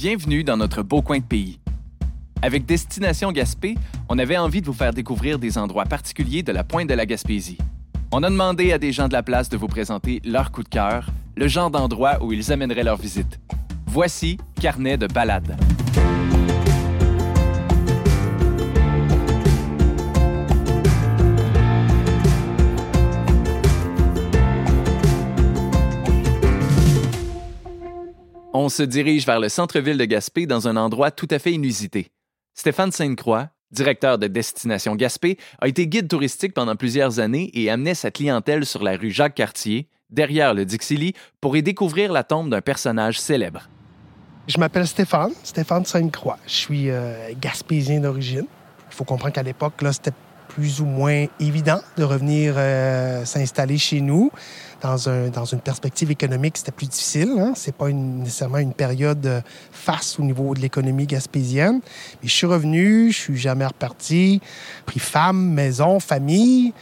Bienvenue dans notre beau coin de pays. Avec Destination Gaspé, on avait envie de vous faire découvrir des endroits particuliers de la pointe de la Gaspésie. On a demandé à des gens de la place de vous présenter leur coup de cœur, le genre d'endroit où ils amèneraient leur visite. Voici Carnet de balade. On se dirige vers le centre-ville de Gaspé dans un endroit tout à fait inusité. Stéphane Sainte-Croix, directeur de Destination Gaspé, a été guide touristique pendant plusieurs années et amenait sa clientèle sur la rue Jacques-Cartier, derrière le Dixilly, pour y découvrir la tombe d'un personnage célèbre. Je m'appelle Stéphane, Stéphane Sainte-Croix. Je suis euh, gaspésien d'origine. Il faut comprendre qu'à l'époque, là, c'était plus ou moins évident de revenir euh, s'installer chez nous. Dans, un, dans une perspective économique, c'était plus difficile. Hein? C'est pas une, nécessairement une période euh, face au niveau de l'économie gaspésienne. Mais je suis revenu, je suis jamais reparti. Pris femme, maison, famille.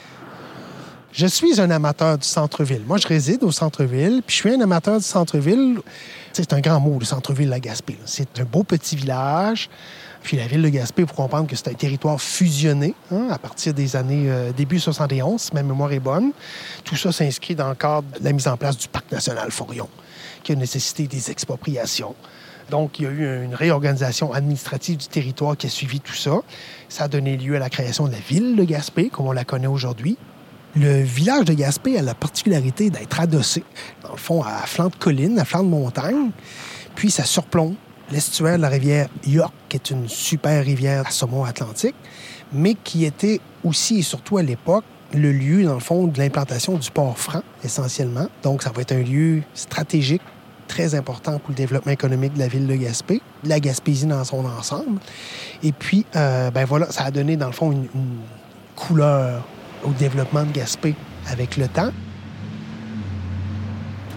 Je suis un amateur du centre-ville. Moi, je réside au centre-ville, puis je suis un amateur du centre-ville. C'est un grand mot, le centre-ville de Gaspé. C'est un beau petit village. Puis la ville de Gaspé, faut comprendre que c'est un territoire fusionné hein, à partir des années euh, début 71, si ma mémoire est bonne. Tout ça s'inscrit dans le cadre de la mise en place du parc national Forion, qui a nécessité des expropriations. Donc, il y a eu une réorganisation administrative du territoire qui a suivi tout ça. Ça a donné lieu à la création de la ville de Gaspé, comme on la connaît aujourd'hui. Le village de Gaspé a la particularité d'être adossé, dans le fond, à flanc de colline, à flanc de montagne, puis ça surplombe l'estuaire de la rivière York, qui est une super rivière à saumon atlantique, mais qui était aussi et surtout à l'époque le lieu, dans le fond, de l'implantation du port franc, essentiellement. Donc, ça va être un lieu stratégique très important pour le développement économique de la ville de Gaspé, la Gaspésie dans son ensemble. Et puis, euh, ben voilà, ça a donné, dans le fond, une couleur au développement de Gaspé avec le temps.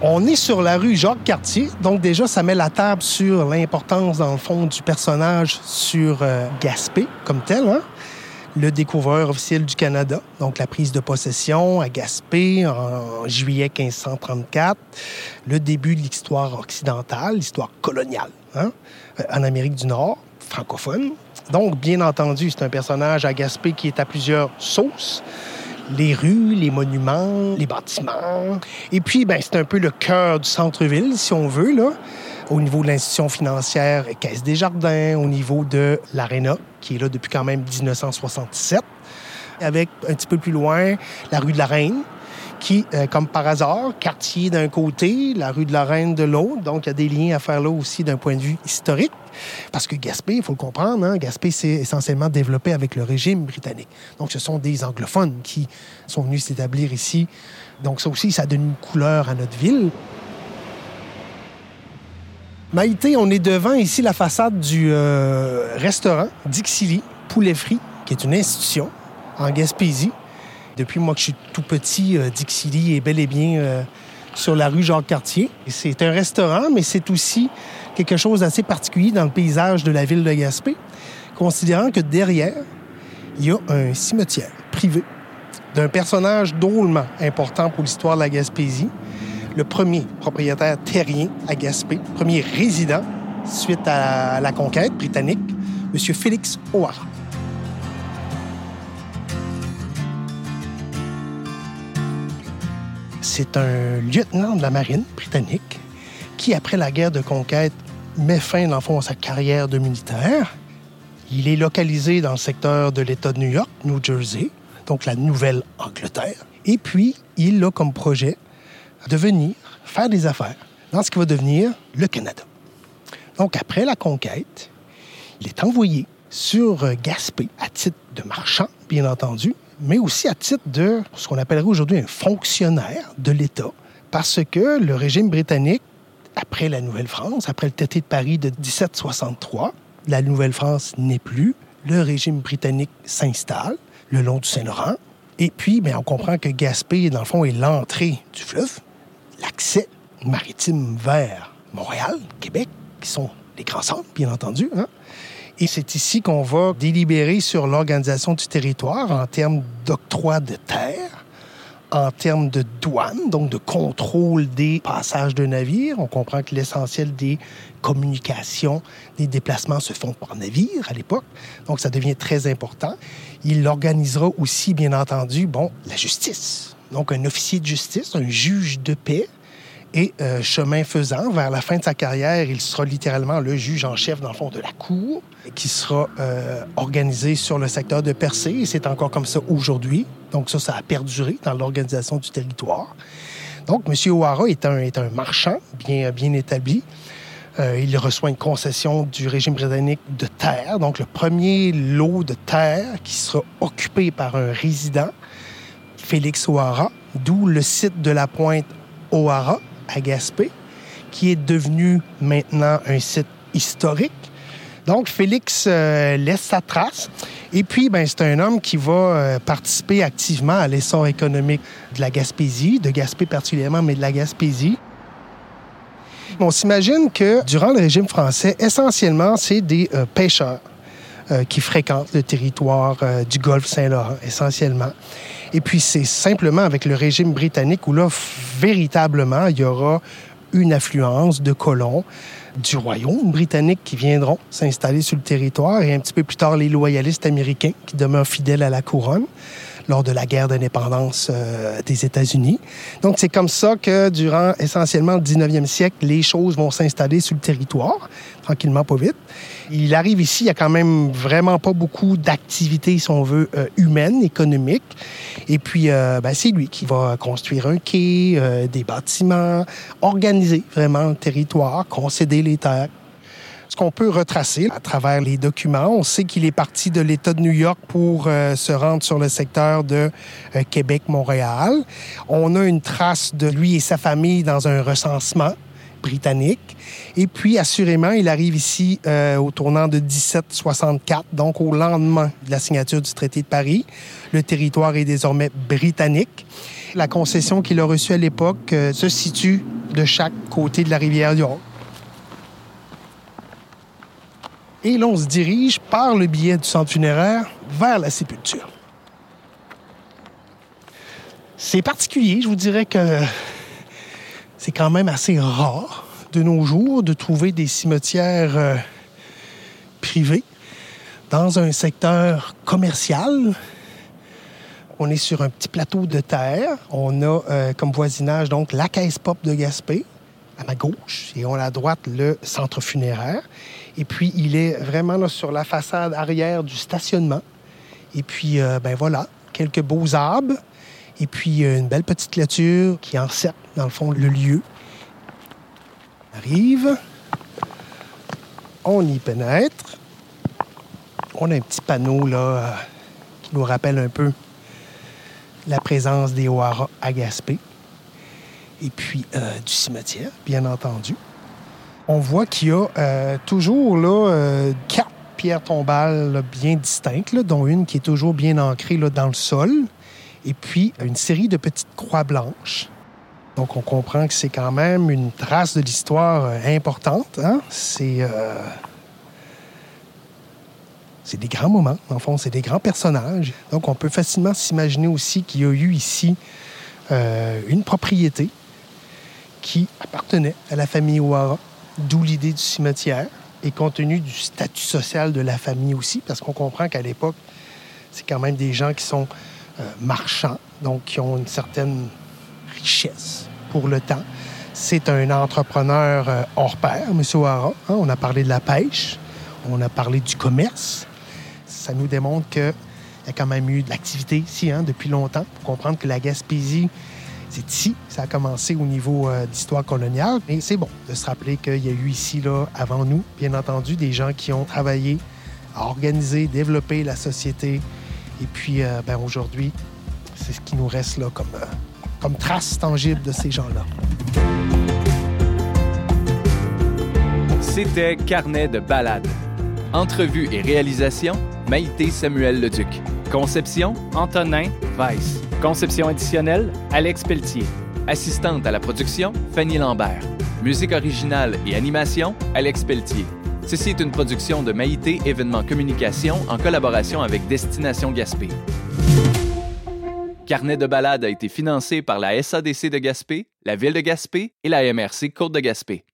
On est sur la rue Jacques-Cartier, donc déjà, ça met la table sur l'importance, dans le fond, du personnage sur euh, Gaspé comme tel. Hein? Le découvreur officiel du Canada, donc la prise de possession à Gaspé en juillet 1534, le début de l'histoire occidentale, l'histoire coloniale hein? en Amérique du Nord, francophone. Donc, bien entendu, c'est un personnage à Gaspé qui est à plusieurs sauces les rues, les monuments, les bâtiments. Et puis, ben, c'est un peu le cœur du centre-ville, si on veut, là, au niveau de l'institution financière Caisse des Jardins, au niveau de l'Arena, qui est là depuis quand même 1967, avec un petit peu plus loin la rue de la Reine, qui, euh, comme par hasard, quartier d'un côté, la rue de la Reine de l'autre. Donc, il y a des liens à faire là aussi d'un point de vue historique. Parce que Gaspé, il faut le comprendre, hein, Gaspé s'est essentiellement développé avec le régime britannique. Donc, ce sont des anglophones qui sont venus s'établir ici. Donc, ça aussi, ça donne une couleur à notre ville. Maïté, on est devant ici la façade du euh, restaurant Dixili Poulet Frit, qui est une institution en Gaspésie. Depuis moi que je suis tout petit, euh, Dixili est bel et bien euh, sur la rue Jacques-Cartier. C'est un restaurant, mais c'est aussi quelque chose d'assez particulier dans le paysage de la ville de Gaspé, considérant que derrière, il y a un cimetière privé d'un personnage drôlement important pour l'histoire de la Gaspésie, le premier propriétaire terrien à Gaspé, premier résident suite à la conquête britannique, M. Félix O'Hara. C'est un lieutenant de la marine britannique qui, après la guerre de conquête, met fin, dans à sa carrière de militaire. Il est localisé dans le secteur de l'État de New York, New Jersey, donc la Nouvelle-Angleterre. Et puis, il a comme projet de venir faire des affaires dans ce qui va devenir le Canada. Donc, après la conquête, il est envoyé sur Gaspé à titre de marchand, bien entendu, mais aussi à titre de ce qu'on appellerait aujourd'hui un fonctionnaire de l'État, parce que le régime britannique, après la Nouvelle-France, après le traité de Paris de 1763, la Nouvelle-France n'est plus, le régime britannique s'installe le long du Saint-Laurent, et puis bien, on comprend que Gaspé, dans le fond, est l'entrée du fleuve, l'accès maritime vers Montréal, Québec, qui sont les grands centres, bien entendu. Hein? Et c'est ici qu'on va délibérer sur l'organisation du territoire en termes d'octroi de terre, en termes de douane, donc de contrôle des passages de navires. On comprend que l'essentiel des communications, des déplacements se font par navire à l'époque, donc ça devient très important. Il organisera aussi, bien entendu, bon, la justice. Donc un officier de justice, un juge de paix, et euh, chemin faisant, vers la fin de sa carrière, il sera littéralement le juge en chef, dans le fond, de la Cour, qui sera euh, organisé sur le secteur de Percé. Et c'est encore comme ça aujourd'hui. Donc ça, ça a perduré dans l'organisation du territoire. Donc, M. O'Hara est un, marchand bien, bien établi. Euh, il reçoit une concession du régime britannique de terre, donc le premier lot de terre qui sera occupé par un résident, Félix O'Hara, d'où le site de la pointe O'Hara, à Gaspé, qui est devenu maintenant un site historique. Donc, Félix euh, laisse sa trace. Et puis, ben, c'est un homme qui va euh, participer activement à l'essor économique de la Gaspésie, de Gaspé particulièrement, mais de la Gaspésie. On s'imagine que durant le régime français, essentiellement, c'est des euh, pêcheurs qui fréquentent le territoire du golfe Saint-Laurent, essentiellement. Et puis, c'est simplement avec le régime britannique où là, véritablement, il y aura une affluence de colons du royaume britannique qui viendront s'installer sur le territoire et un petit peu plus tard les loyalistes américains qui demeurent fidèles à la couronne lors de la guerre d'indépendance euh, des États-Unis. Donc, c'est comme ça que durant essentiellement le 19e siècle, les choses vont s'installer sur le territoire, tranquillement, pas vite. Il arrive ici, il y a quand même vraiment pas beaucoup d'activités, si on veut, euh, humaines, économiques. Et puis, euh, ben, c'est lui qui va construire un quai, des bâtiments, organiser vraiment le territoire, concéder les terres. Ce qu'on peut retracer à travers les documents, on sait qu'il est parti de l'État de New York pour se rendre sur le secteur de Québec-Montréal. On a une trace de lui et sa famille dans un recensement britannique. Et puis, assurément, il arrive ici euh, au tournant de 1764, donc au lendemain de la signature du traité de Paris. Le territoire est désormais britannique. La concession qu'il a reçue à l'époque euh, se situe de chaque côté de la rivière York. Et l'on se dirige par le biais du centre funéraire vers la sépulture. C'est particulier, je vous dirais que c'est quand même assez rare de nos jours de trouver des cimetières euh, privés dans un secteur commercial. On est sur un petit plateau de terre. On a euh, comme voisinage donc la caisse pop de Gaspé à ma gauche et on a à droite le centre funéraire. Et puis il est vraiment sur la façade arrière du stationnement. Et puis euh, ben voilà, quelques beaux arbres et puis une belle petite clôture qui encercle dans le fond, le lieu. On arrive. On y pénètre. On a un petit panneau là euh, qui nous rappelle un peu la présence des O'Hara à Gaspé. Et puis euh, du cimetière, bien entendu. On voit qu'il y a euh, toujours là quatre pierres tombales bien distinctes, dont une qui est toujours bien ancrée là, dans le sol. Et puis une série de petites croix blanches donc, on comprend que c'est quand même une trace de l'histoire euh, importante. Hein? C'est. Euh, des grands moments, en fond, c'est des grands personnages. Donc, on peut facilement s'imaginer aussi qu'il y a eu ici euh, une propriété qui appartenait à la famille Ouara, d'où l'idée du cimetière, et compte tenu du statut social de la famille aussi, parce qu'on comprend qu'à l'époque, c'est quand même des gens qui sont marchands, donc qui ont une certaine richesse pour le temps. C'est un entrepreneur euh, hors pair, M. O'Hara. Hein. On a parlé de la pêche, on a parlé du commerce. Ça nous démontre qu'il y a quand même eu de l'activité ici hein, depuis longtemps. pour comprendre que la Gaspésie, c'est ici. Ça a commencé au niveau euh, d'histoire coloniale. Mais c'est bon de se rappeler qu'il y a eu ici, là, avant nous, bien entendu, des gens qui ont travaillé à organiser, développer la société. Et puis, euh, ben, aujourd'hui, c'est ce qui nous reste là comme, comme trace tangible de ces gens-là. C'était Carnet de balade. Entrevue et réalisation, Maïté Samuel Leduc. Conception, Antonin Weiss. Conception additionnelle, Alex Pelletier. Assistante à la production, Fanny Lambert. Musique originale et animation, Alex Pelletier. Ceci est une production de Maïté Événements Communication en collaboration avec Destination Gaspé. Carnet de balade a été financé par la SADC de Gaspé, la Ville de Gaspé et la MRC Côte de Gaspé.